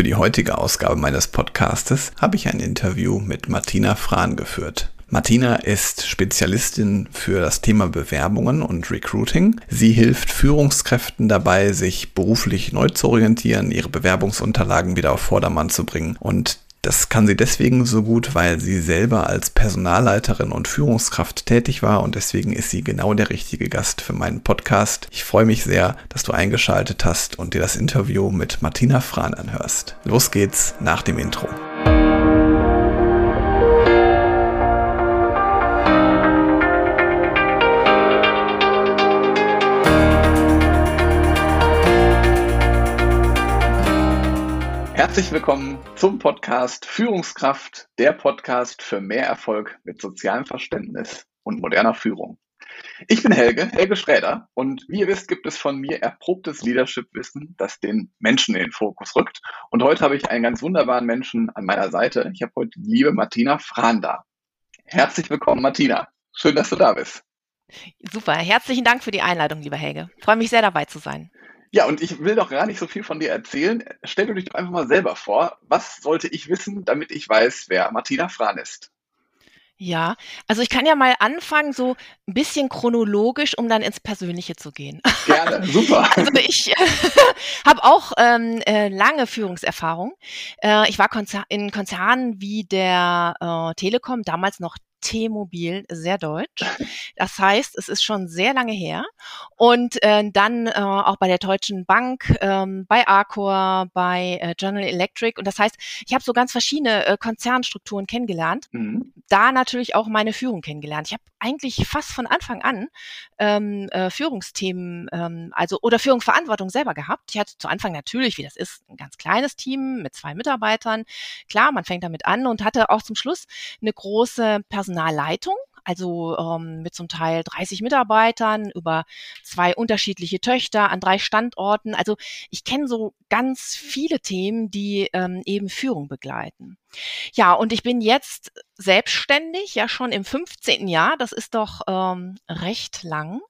Für die heutige Ausgabe meines Podcastes habe ich ein Interview mit Martina Frahn geführt. Martina ist Spezialistin für das Thema Bewerbungen und Recruiting. Sie hilft Führungskräften dabei, sich beruflich neu zu orientieren, ihre Bewerbungsunterlagen wieder auf Vordermann zu bringen und das kann sie deswegen so gut, weil sie selber als Personalleiterin und Führungskraft tätig war und deswegen ist sie genau der richtige Gast für meinen Podcast. Ich freue mich sehr, dass du eingeschaltet hast und dir das Interview mit Martina Frahn anhörst. Los geht's nach dem Intro. Herzlich willkommen zum Podcast Führungskraft, der Podcast für mehr Erfolg mit sozialem Verständnis und moderner Führung. Ich bin Helge, Helge Schräder und wie ihr wisst, gibt es von mir erprobtes Leadership-Wissen, das den Menschen in den Fokus rückt. Und heute habe ich einen ganz wunderbaren Menschen an meiner Seite. Ich habe heute die liebe Martina Frahn da. Herzlich willkommen, Martina. Schön, dass du da bist. Super, herzlichen Dank für die Einladung, lieber Helge. Ich freue mich sehr dabei zu sein. Ja, und ich will doch gar nicht so viel von dir erzählen. Stell dir dich doch einfach mal selber vor. Was sollte ich wissen, damit ich weiß, wer Martina Frahn ist? Ja, also ich kann ja mal anfangen, so ein bisschen chronologisch, um dann ins Persönliche zu gehen. Gerne, super. Also ich äh, habe auch ähm, äh, lange Führungserfahrung. Äh, ich war Konzer in Konzernen wie der äh, Telekom, damals noch T-Mobil sehr deutsch. Das heißt, es ist schon sehr lange her. Und äh, dann äh, auch bei der Deutschen Bank, ähm, bei Arcor, bei äh, General Electric. Und das heißt, ich habe so ganz verschiedene äh, Konzernstrukturen kennengelernt. Mhm. Da natürlich auch meine Führung kennengelernt. Ich habe eigentlich fast von Anfang an ähm, äh, Führungsthemen, ähm, also oder Führungsverantwortung selber gehabt. Ich hatte zu Anfang natürlich, wie das ist, ein ganz kleines Team mit zwei Mitarbeitern. Klar, man fängt damit an und hatte auch zum Schluss eine große Personalleitung also ähm, mit zum Teil 30 Mitarbeitern über zwei unterschiedliche Töchter an drei Standorten. Also ich kenne so ganz viele Themen, die ähm, eben Führung begleiten. Ja, und ich bin jetzt selbstständig, ja schon im 15. Jahr, das ist doch ähm, recht lang.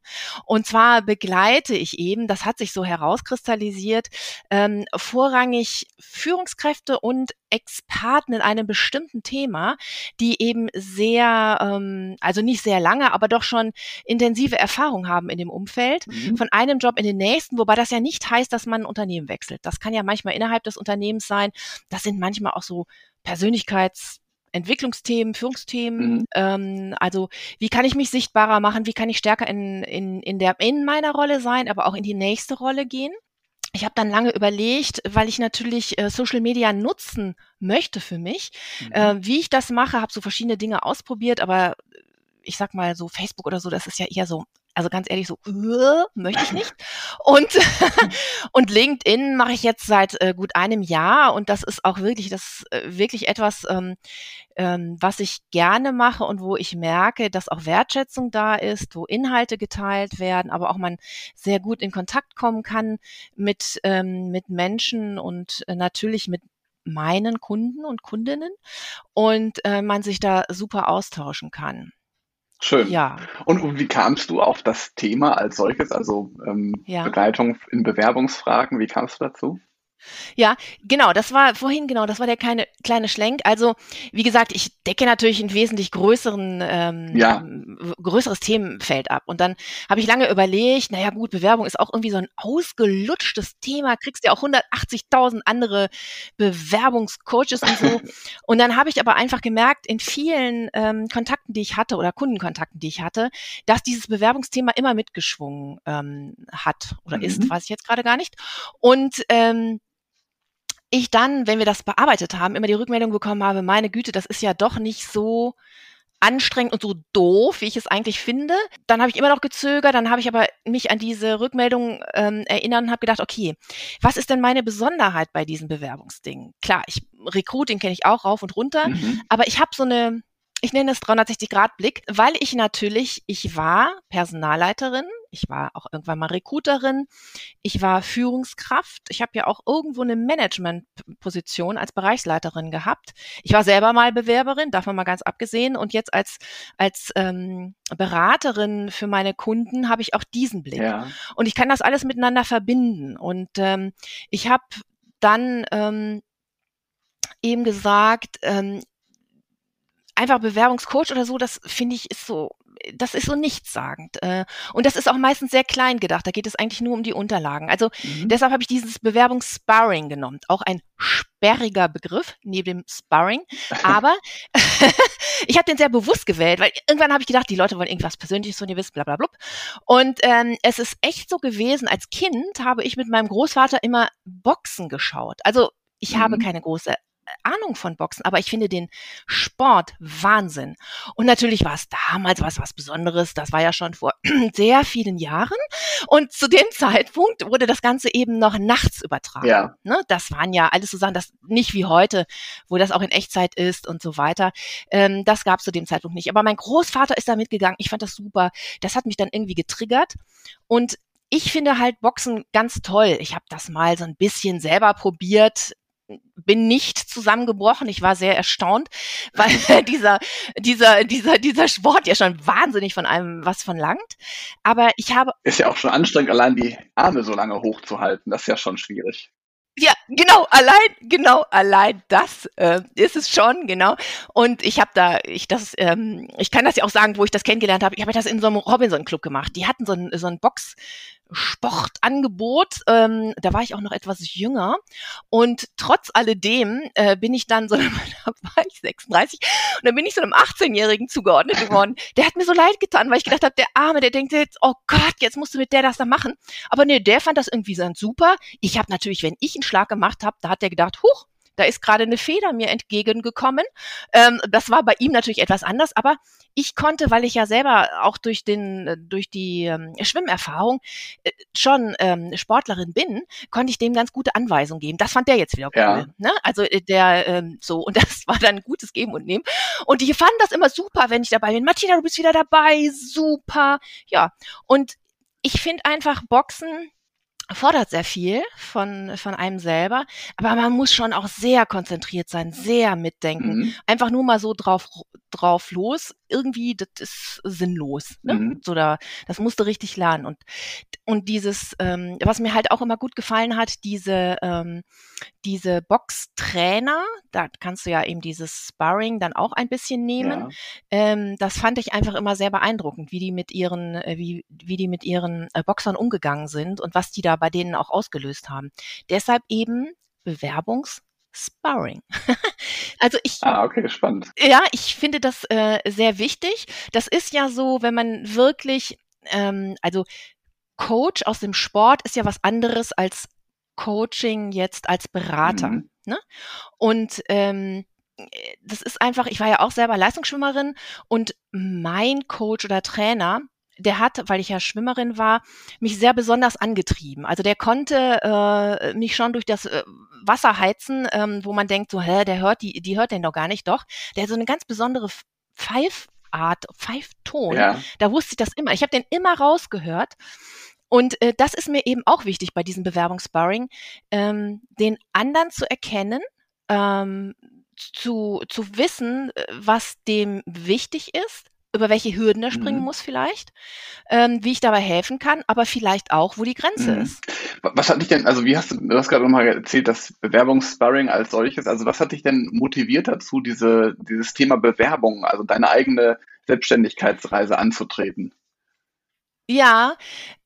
Und zwar begleite ich eben, das hat sich so herauskristallisiert, ähm, vorrangig Führungskräfte und Experten in einem bestimmten Thema, die eben sehr, ähm, also nicht sehr lange, aber doch schon intensive Erfahrung haben in dem Umfeld, mhm. von einem Job in den nächsten, wobei das ja nicht heißt, dass man ein Unternehmen wechselt. Das kann ja manchmal innerhalb des Unternehmens sein. Das sind manchmal auch so Persönlichkeitsentwicklungsthemen, Führungsthemen. Mhm. Ähm, also wie kann ich mich sichtbarer machen? Wie kann ich stärker in, in, in, der, in meiner Rolle sein, aber auch in die nächste Rolle gehen? Ich habe dann lange überlegt, weil ich natürlich äh, Social Media nutzen möchte für mich, mhm. äh, wie ich das mache, habe so verschiedene Dinge ausprobiert, aber ich sag mal so Facebook oder so, das ist ja eher so also ganz ehrlich, so uh, möchte ich nicht. Und, und LinkedIn mache ich jetzt seit äh, gut einem Jahr und das ist auch wirklich, das äh, wirklich etwas, ähm, ähm, was ich gerne mache und wo ich merke, dass auch Wertschätzung da ist, wo Inhalte geteilt werden, aber auch man sehr gut in Kontakt kommen kann mit, ähm, mit Menschen und äh, natürlich mit meinen Kunden und Kundinnen und äh, man sich da super austauschen kann. Schön. Ja. Und, wie kamst du auf das Thema als solches, also ähm, ja. Begleitung in Bewerbungsfragen, wie kamst du dazu? Ja, genau, das war vorhin, genau, das war der kleine, kleine Schlenk. Also, wie gesagt, ich decke natürlich einen wesentlich größeren, ähm, ja. größeres Themenfeld ab. Und dann habe ich lange überlegt, naja gut, Bewerbung ist auch irgendwie so ein ausgelutschtes Thema, kriegst ja auch 180.000 andere Bewerbungscoaches und so. und dann habe ich aber einfach gemerkt, in vielen ähm, Kontakten, die ich hatte oder Kundenkontakten, die ich hatte, dass dieses Bewerbungsthema immer mitgeschwungen ähm, hat oder mhm. ist, weiß ich jetzt gerade gar nicht. Und ähm, ich dann, wenn wir das bearbeitet haben, immer die Rückmeldung bekommen habe, meine Güte, das ist ja doch nicht so anstrengend und so doof, wie ich es eigentlich finde. Dann habe ich immer noch gezögert, dann habe ich aber mich an diese Rückmeldung ähm, erinnert und habe gedacht, okay, was ist denn meine Besonderheit bei diesen Bewerbungsdingen? Klar, ich Recruiting kenne ich auch rauf und runter, mhm. aber ich habe so eine ich nenne es 360-Grad-Blick, weil ich natürlich, ich war Personalleiterin, ich war auch irgendwann mal Recruiterin, ich war Führungskraft, ich habe ja auch irgendwo eine Managementposition als Bereichsleiterin gehabt. Ich war selber mal Bewerberin, davon mal ganz abgesehen, und jetzt als, als ähm, Beraterin für meine Kunden habe ich auch diesen Blick. Ja. Und ich kann das alles miteinander verbinden. Und ähm, ich habe dann ähm, eben gesagt, ähm, einfach Bewerbungscoach oder so, das finde ich ist so das ist so nichtssagend. Äh, und das ist auch meistens sehr klein gedacht. Da geht es eigentlich nur um die Unterlagen. Also mhm. deshalb habe ich dieses Bewerbungssparring genommen. Auch ein sperriger Begriff neben dem Sparring. Aber ich habe den sehr bewusst gewählt, weil irgendwann habe ich gedacht, die Leute wollen irgendwas Persönliches von dir wissen, bla bla bla. Und ähm, es ist echt so gewesen, als Kind habe ich mit meinem Großvater immer Boxen geschaut. Also ich mhm. habe keine große Ahnung von Boxen, aber ich finde den Sport Wahnsinn. Und natürlich war es damals was, was Besonderes. Das war ja schon vor sehr vielen Jahren. Und zu dem Zeitpunkt wurde das Ganze eben noch nachts übertragen. Ja. Ne? Das waren ja alles so Sachen, das nicht wie heute, wo das auch in Echtzeit ist und so weiter. Ähm, das gab es zu dem Zeitpunkt nicht. Aber mein Großvater ist da mitgegangen. Ich fand das super. Das hat mich dann irgendwie getriggert. Und ich finde halt Boxen ganz toll. Ich habe das mal so ein bisschen selber probiert bin nicht zusammengebrochen. Ich war sehr erstaunt, weil dieser, dieser, dieser, dieser Sport ja schon wahnsinnig von einem was verlangt. Aber ich habe. Ist ja auch schon anstrengend, allein die Arme so lange hochzuhalten. Das ist ja schon schwierig. Ja, genau, allein, genau, allein das äh, ist es schon, genau. Und ich habe da, ich das, ähm, ich kann das ja auch sagen, wo ich das kennengelernt habe. Ich habe das in so einem Robinson Club gemacht. Die hatten so ein so ein Box Sportangebot. Ähm, da war ich auch noch etwas jünger. Und trotz alledem äh, bin ich dann so, da war ich 36, und dann bin ich so einem 18-Jährigen zugeordnet geworden. Der hat mir so leid getan, weil ich gedacht habe, der Arme, der denkt jetzt, oh Gott, jetzt musst du mit der das da machen. Aber nee, der fand das irgendwie so super. Ich habe natürlich, wenn ich einen Schlag gemacht habe, da hat der gedacht, huch, da ist gerade eine Feder mir entgegengekommen. Ähm, das war bei ihm natürlich etwas anders, aber ich konnte, weil ich ja selber auch durch den, durch die ähm, Schwimmerfahrung äh, schon ähm, Sportlerin bin, konnte ich dem ganz gute Anweisungen geben. Das fand der jetzt wieder cool. Ja. Ne? Also äh, der ähm, so und das war dann ein gutes Geben und Nehmen. Und die fanden das immer super, wenn ich dabei bin. Martina, du bist wieder dabei, super. Ja. Und ich finde einfach Boxen fordert sehr viel von, von einem selber, aber man muss schon auch sehr konzentriert sein, sehr mitdenken. Mhm. Einfach nur mal so drauf, drauf los, irgendwie, das ist sinnlos. Ne? Mhm. So da, das musst du richtig lernen. Und, und dieses, ähm, was mir halt auch immer gut gefallen hat, diese, ähm, diese Boxtrainer, da kannst du ja eben dieses Sparring dann auch ein bisschen nehmen. Ja. Ähm, das fand ich einfach immer sehr beeindruckend, wie die mit ihren, äh, wie, wie die mit ihren äh, Boxern umgegangen sind und was die da bei denen auch ausgelöst haben. Deshalb eben Bewerbungs Sparring. also ich. Ah, okay, spannend. Ja, ich finde das äh, sehr wichtig. Das ist ja so, wenn man wirklich, ähm, also Coach aus dem Sport ist ja was anderes als Coaching jetzt als Berater. Mhm. Ne? Und ähm, das ist einfach, ich war ja auch selber Leistungsschwimmerin und mein Coach oder Trainer, der hat, weil ich ja Schwimmerin war, mich sehr besonders angetrieben. Also der konnte äh, mich schon durch das äh, Wasser heizen, ähm, wo man denkt, so, hä, der hört die, die hört den doch gar nicht. Doch, der hat so eine ganz besondere Pfeifart, Pfeifton. Ja. Da wusste ich das immer. Ich habe den immer rausgehört. Und äh, das ist mir eben auch wichtig bei diesem Bewerbungssparring, ähm, den anderen zu erkennen, ähm, zu, zu wissen, äh, was dem wichtig ist, über welche Hürden er springen mhm. muss vielleicht, ähm, wie ich dabei helfen kann, aber vielleicht auch, wo die Grenze mhm. ist. Was hat dich denn, also wie hast du, du hast gerade nochmal erzählt, das Bewerbungssparring als solches, also was hat dich denn motiviert dazu, diese, dieses Thema Bewerbung, also deine eigene Selbstständigkeitsreise anzutreten? Ja,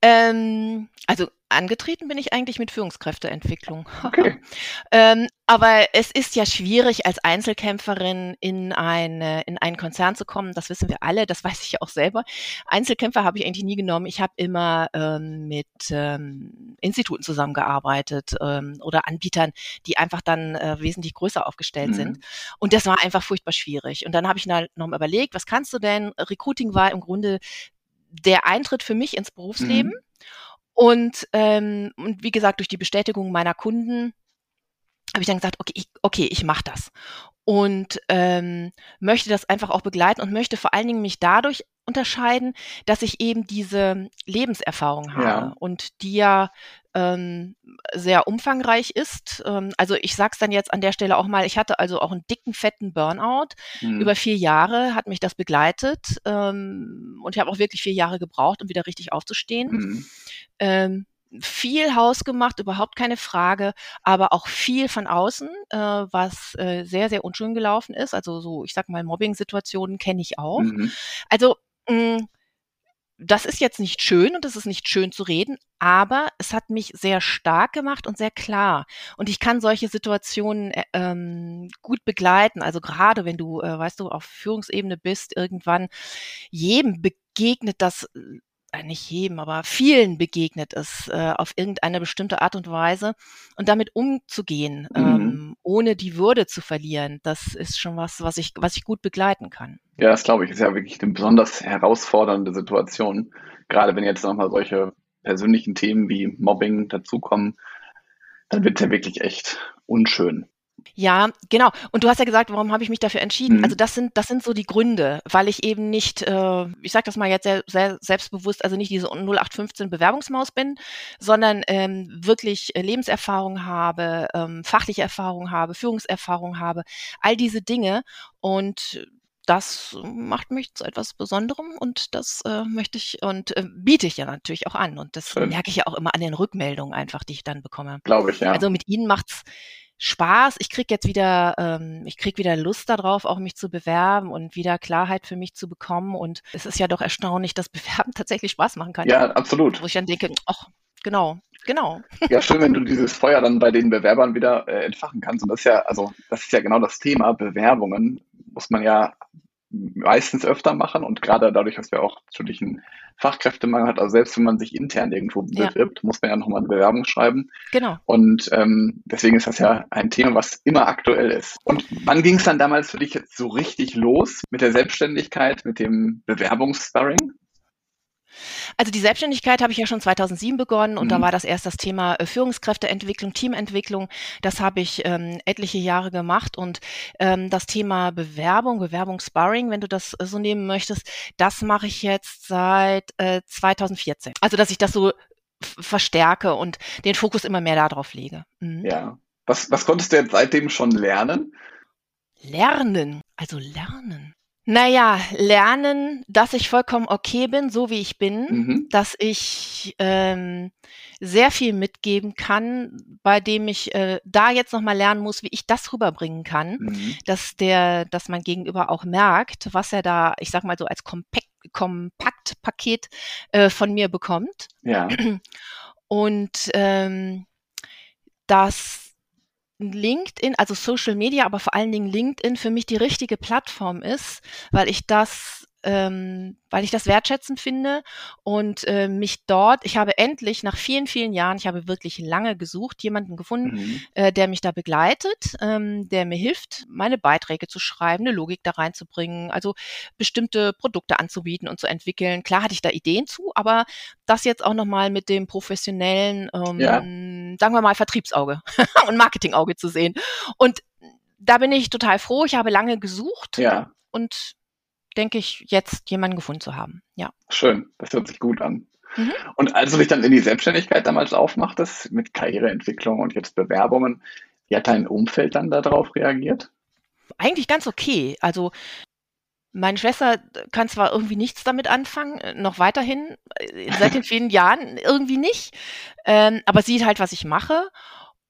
ähm, also angetreten bin ich eigentlich mit Führungskräfteentwicklung. Okay. ähm, aber es ist ja schwierig, als Einzelkämpferin in, eine, in einen Konzern zu kommen. Das wissen wir alle, das weiß ich ja auch selber. Einzelkämpfer habe ich eigentlich nie genommen. Ich habe immer ähm, mit ähm, Instituten zusammengearbeitet ähm, oder Anbietern, die einfach dann äh, wesentlich größer aufgestellt mhm. sind. Und das war einfach furchtbar schwierig. Und dann habe ich noch mal überlegt, was kannst du denn? Recruiting war im Grunde der Eintritt für mich ins Berufsleben. Mhm. Und, ähm, und wie gesagt, durch die Bestätigung meiner Kunden habe ich dann gesagt, okay, ich, okay, ich mache das. Und ähm, möchte das einfach auch begleiten und möchte vor allen Dingen mich dadurch unterscheiden, dass ich eben diese Lebenserfahrung habe ja. und die ja ähm, sehr umfangreich ist. Ähm, also ich sag's dann jetzt an der Stelle auch mal, ich hatte also auch einen dicken, fetten Burnout. Mhm. Über vier Jahre hat mich das begleitet ähm, und ich habe auch wirklich vier Jahre gebraucht, um wieder richtig aufzustehen. Mhm. Ähm, viel hausgemacht, überhaupt keine Frage, aber auch viel von außen, äh, was äh, sehr, sehr unschön gelaufen ist. Also so, ich sag mal, Mobbing-Situationen kenne ich auch. Mhm. Also mh, mm, das ist jetzt nicht schön und es ist nicht schön zu reden, aber es hat mich sehr stark gemacht und sehr klar. Und ich kann solche Situationen äh, ähm, gut begleiten. Also gerade wenn du, äh, weißt du, auf Führungsebene bist, irgendwann jedem begegnet das äh, nicht jedem, aber vielen begegnet es äh, auf irgendeine bestimmte Art und Weise. Und damit umzugehen, mhm. ähm, ohne die Würde zu verlieren, das ist schon was, was ich, was ich gut begleiten kann. Ja, das glaube ich, ist ja wirklich eine besonders herausfordernde Situation. Gerade wenn jetzt nochmal solche persönlichen Themen wie Mobbing dazukommen, dann wird es ja wirklich echt unschön. Ja, genau. Und du hast ja gesagt, warum habe ich mich dafür entschieden? Mhm. Also das sind, das sind so die Gründe, weil ich eben nicht, äh, ich sage das mal jetzt sehr, sehr selbstbewusst, also nicht diese 0815 Bewerbungsmaus bin, sondern ähm, wirklich Lebenserfahrung habe, ähm, fachliche Erfahrung habe, Führungserfahrung habe, all diese Dinge. Und das macht mich zu etwas Besonderem und das äh, möchte ich und äh, biete ich ja natürlich auch an. Und das Schön. merke ich ja auch immer an den Rückmeldungen einfach, die ich dann bekomme. Glaube ich, ja. Also mit Ihnen macht's Spaß. Ich krieg jetzt wieder, ähm, ich krieg wieder Lust darauf, auch mich zu bewerben und wieder Klarheit für mich zu bekommen. Und es ist ja doch erstaunlich, dass Bewerben tatsächlich Spaß machen kann. Ja, absolut. Wo ich dann denke, ach, genau, genau. Ja, schön, wenn du dieses Feuer dann bei den Bewerbern wieder äh, entfachen kannst. Und das ist ja, also das ist ja genau das Thema. Bewerbungen muss man ja meistens öfter machen und gerade dadurch, dass wir auch natürlich einen Fachkräftemangel hat, also selbst wenn man sich intern irgendwo bewirbt, ja. muss man ja nochmal eine Bewerbung schreiben. Genau. Und ähm, deswegen ist das ja ein Thema, was immer aktuell ist. Und wann ging es dann damals für dich jetzt so richtig los mit der Selbstständigkeit, mit dem Bewerbungssparring? Also die Selbstständigkeit habe ich ja schon 2007 begonnen und mhm. da war das erst das Thema äh, Führungskräfteentwicklung, Teamentwicklung. Das habe ich ähm, etliche Jahre gemacht und ähm, das Thema Bewerbung, Bewerbungssparring, wenn du das äh, so nehmen möchtest, das mache ich jetzt seit äh, 2014. Also dass ich das so verstärke und den Fokus immer mehr darauf lege. Mhm. Ja. Was, was konntest du jetzt seitdem schon lernen? Lernen, also lernen. Naja, lernen, dass ich vollkommen okay bin, so wie ich bin, mhm. dass ich ähm, sehr viel mitgeben kann, bei dem ich äh, da jetzt nochmal lernen muss, wie ich das rüberbringen kann, mhm. dass der, dass mein Gegenüber auch merkt, was er da, ich sag mal so als Kompakt, Kompaktpaket äh, von mir bekommt. Ja. Und ähm, dass LinkedIn, also Social Media, aber vor allen Dingen LinkedIn für mich die richtige Plattform ist, weil ich das ähm, weil ich das wertschätzend finde und äh, mich dort, ich habe endlich nach vielen, vielen Jahren, ich habe wirklich lange gesucht, jemanden gefunden, mhm. äh, der mich da begleitet, ähm, der mir hilft, meine Beiträge zu schreiben, eine Logik da reinzubringen, also bestimmte Produkte anzubieten und zu entwickeln. Klar hatte ich da Ideen zu, aber das jetzt auch nochmal mit dem professionellen, ähm, ja. sagen wir mal, Vertriebsauge und Marketingauge zu sehen. Und da bin ich total froh. Ich habe lange gesucht ja. und denke ich, jetzt jemanden gefunden zu haben. Ja. Schön, das hört sich gut an. Mhm. Und als du dich dann in die Selbstständigkeit damals aufmachtest, mit Karriereentwicklung und jetzt Bewerbungen, wie hat dein Umfeld dann darauf reagiert? Eigentlich ganz okay. Also meine Schwester kann zwar irgendwie nichts damit anfangen, noch weiterhin, äh, seit den vielen Jahren irgendwie nicht, ähm, aber sieht halt, was ich mache.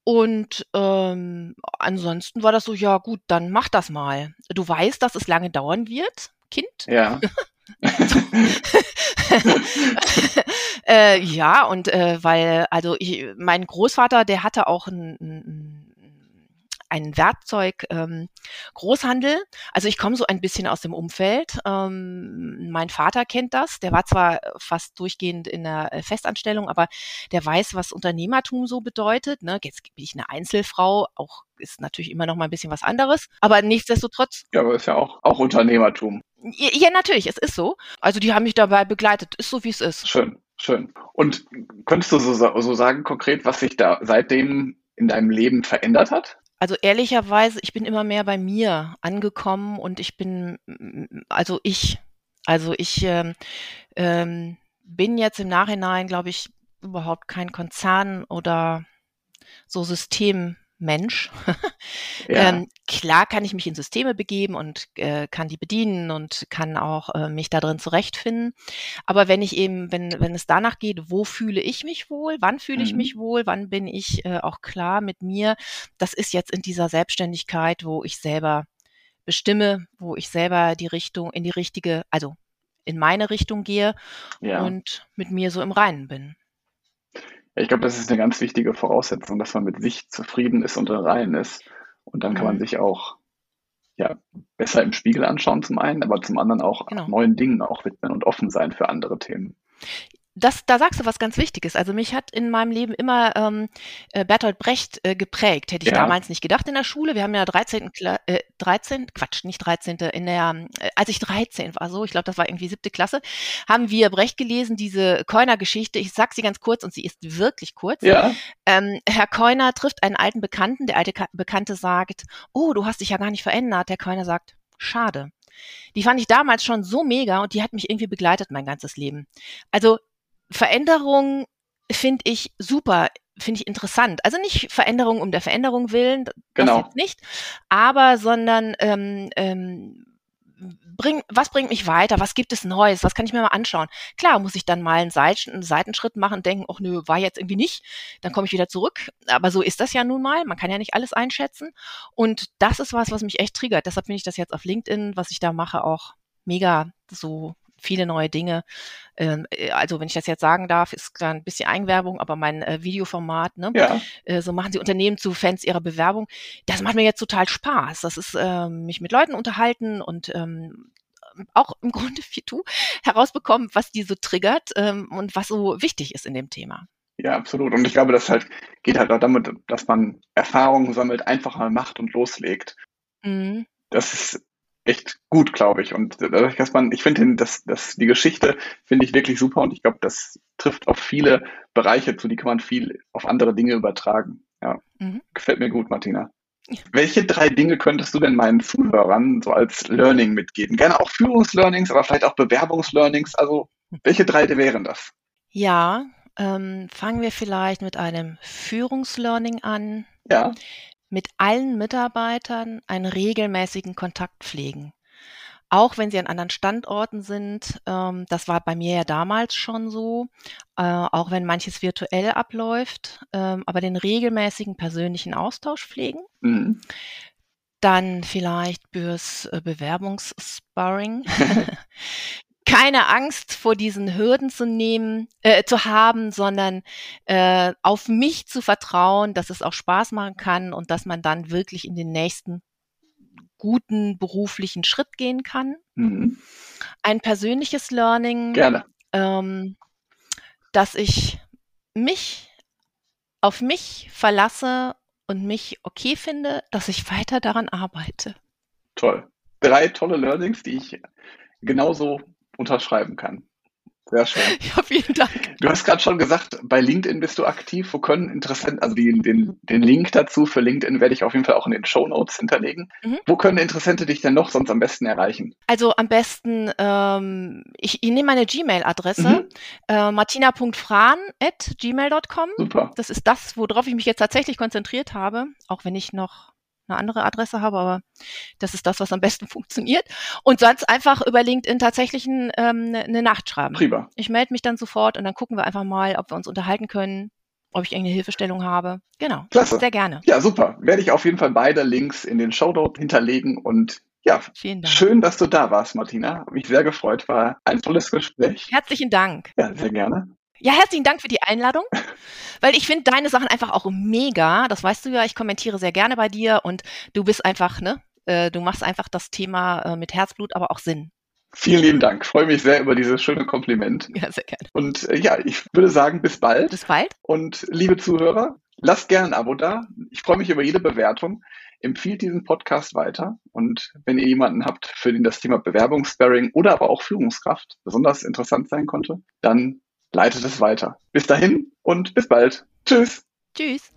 Und ähm, ansonsten war das so, ja gut, dann mach das mal. Du weißt, dass es lange dauern wird. Kind. Ja. äh, ja, und äh, weil, also ich, mein Großvater, der hatte auch ein, ein ein Werkzeug ähm, Großhandel. Also ich komme so ein bisschen aus dem Umfeld. Ähm, mein Vater kennt das. Der war zwar fast durchgehend in der äh, Festanstellung, aber der weiß, was Unternehmertum so bedeutet. Ne? Jetzt bin ich eine Einzelfrau, auch ist natürlich immer noch mal ein bisschen was anderes. Aber nichtsdestotrotz. Ja, aber ist ja auch, auch Unternehmertum. Ja, natürlich, es ist so. Also die haben mich dabei begleitet. Ist so, wie es ist. Schön, schön. Und könntest du so, so sagen konkret, was sich da seitdem in deinem Leben verändert hat? Also ehrlicherweise, ich bin immer mehr bei mir angekommen und ich bin, also ich, also ich ähm, ähm, bin jetzt im Nachhinein, glaube ich, überhaupt kein Konzern oder so Systemmensch. Ja. Ähm, klar kann ich mich in Systeme begeben und äh, kann die bedienen und kann auch äh, mich da drin zurechtfinden. Aber wenn ich eben, wenn, wenn es danach geht, wo fühle ich mich wohl, wann fühle ich mhm. mich wohl, wann bin ich äh, auch klar mit mir, das ist jetzt in dieser Selbstständigkeit, wo ich selber bestimme, wo ich selber die Richtung in die richtige, also in meine Richtung gehe ja. und mit mir so im Reinen bin. Ich glaube, das ist eine ganz wichtige Voraussetzung, dass man mit sich zufrieden ist und im Reinen ist. Und dann kann mhm. man sich auch ja, besser im Spiegel anschauen zum einen, aber zum anderen auch genau. neuen Dingen auch widmen und offen sein für andere Themen das, da sagst du was ganz Wichtiges. Also mich hat in meinem Leben immer ähm, äh, Bertolt Brecht äh, geprägt. Hätte ich ja. damals nicht gedacht in der Schule. Wir haben ja 13. Kla äh, 13, Quatsch, nicht 13. In der, äh, als ich 13 war, so, ich glaube, das war irgendwie siebte Klasse, haben wir Brecht gelesen, diese Keuner-Geschichte. Ich sag sie ganz kurz und sie ist wirklich kurz. Ja. Ähm, Herr Keuner trifft einen alten Bekannten. Der alte Ka Bekannte sagt, oh, du hast dich ja gar nicht verändert. Der Keuner sagt, schade. Die fand ich damals schon so mega und die hat mich irgendwie begleitet mein ganzes Leben. Also Veränderung finde ich super, finde ich interessant. Also nicht Veränderung um der Veränderung willen, das genau. jetzt nicht, aber sondern ähm, ähm, bring, was bringt mich weiter? Was gibt es Neues? Was kann ich mir mal anschauen? Klar, muss ich dann mal einen, Seiten, einen Seitenschritt machen und denken, ach nö, war jetzt irgendwie nicht. Dann komme ich wieder zurück. Aber so ist das ja nun mal. Man kann ja nicht alles einschätzen. Und das ist was, was mich echt triggert. Deshalb finde ich das jetzt auf LinkedIn, was ich da mache, auch mega so viele neue Dinge. Ähm, äh, also wenn ich das jetzt sagen darf, ist ein bisschen Eigenwerbung, aber mein äh, Videoformat, ne? Ja. Äh, so machen sie Unternehmen zu Fans ihrer Bewerbung. Das macht mir jetzt total Spaß. Das ist äh, mich mit Leuten unterhalten und ähm, auch im Grunde wie du herausbekommen, was die so triggert ähm, und was so wichtig ist in dem Thema. Ja, absolut. Und ich glaube, das halt geht halt auch damit, dass man Erfahrungen sammelt, einfach mal macht und loslegt. Mhm. Das ist echt gut, glaube ich. Und dadurch, dass man, ich finde, dass, dass die Geschichte finde ich wirklich super und ich glaube, das trifft auf viele Bereiche zu, die kann man viel auf andere Dinge übertragen. Ja, mhm. gefällt mir gut, Martina. Welche drei Dinge könntest du denn meinen Zuhörern so als Learning mitgeben? Gerne auch Führungslearnings, aber vielleicht auch Bewerbungslearnings. Also, welche drei wären das? Ja, ähm, fangen wir vielleicht mit einem Führungslearning an. Ja mit allen Mitarbeitern einen regelmäßigen Kontakt pflegen. Auch wenn sie an anderen Standorten sind, ähm, das war bei mir ja damals schon so, äh, auch wenn manches virtuell abläuft, ähm, aber den regelmäßigen persönlichen Austausch pflegen. Mhm. Dann vielleicht fürs äh, Bewerbungssparring keine Angst vor diesen Hürden zu nehmen, äh, zu haben, sondern äh, auf mich zu vertrauen, dass es auch Spaß machen kann und dass man dann wirklich in den nächsten guten beruflichen Schritt gehen kann. Mhm. Ein persönliches Learning, Gerne. Ähm, dass ich mich auf mich verlasse und mich okay finde, dass ich weiter daran arbeite. Toll. Drei tolle Learnings, die ich genauso unterschreiben kann. Sehr schön. Ja, vielen Dank. Du hast gerade schon gesagt, bei LinkedIn bist du aktiv. Wo können Interessenten, also die, den, den Link dazu für LinkedIn werde ich auf jeden Fall auch in den Show Notes hinterlegen. Mhm. Wo können Interessente dich denn noch sonst am besten erreichen? Also am besten, ähm, ich, ich nehme meine Gmail-Adresse, mhm. äh, martina.fran.gmail.com. Super. Das ist das, worauf ich mich jetzt tatsächlich konzentriert habe, auch wenn ich noch eine andere Adresse habe, aber das ist das, was am besten funktioniert. Und sonst einfach über LinkedIn tatsächlich ein, ähm, eine ne Nacht schreiben. Prima. Ich melde mich dann sofort und dann gucken wir einfach mal, ob wir uns unterhalten können, ob ich irgendeine Hilfestellung habe. Genau. Klasse. Sehr gerne. Ja, super. Werde ich auf jeden Fall beide Links in den Shownote hinterlegen und ja, Vielen Dank. schön, dass du da warst, Martina. Mich sehr gefreut. War ein tolles Gespräch. Herzlichen Dank. Ja, sehr gerne. Ja, herzlichen Dank für die Einladung, weil ich finde deine Sachen einfach auch mega. Das weißt du ja, ich kommentiere sehr gerne bei dir und du bist einfach, ne, äh, du machst einfach das Thema äh, mit Herzblut, aber auch Sinn. Vielen lieben Dank. Freue mich sehr über dieses schöne Kompliment. Ja, sehr gerne. Und äh, ja, ich würde sagen, bis bald. Bis bald. Und liebe Zuhörer, lasst gerne ein Abo da. Ich freue mich über jede Bewertung. Empfiehlt diesen Podcast weiter. Und wenn ihr jemanden habt, für den das Thema Bewerbungssparring oder aber auch Führungskraft besonders interessant sein konnte, dann leitet es weiter. Bis dahin und bis bald. Tschüss. Tschüss.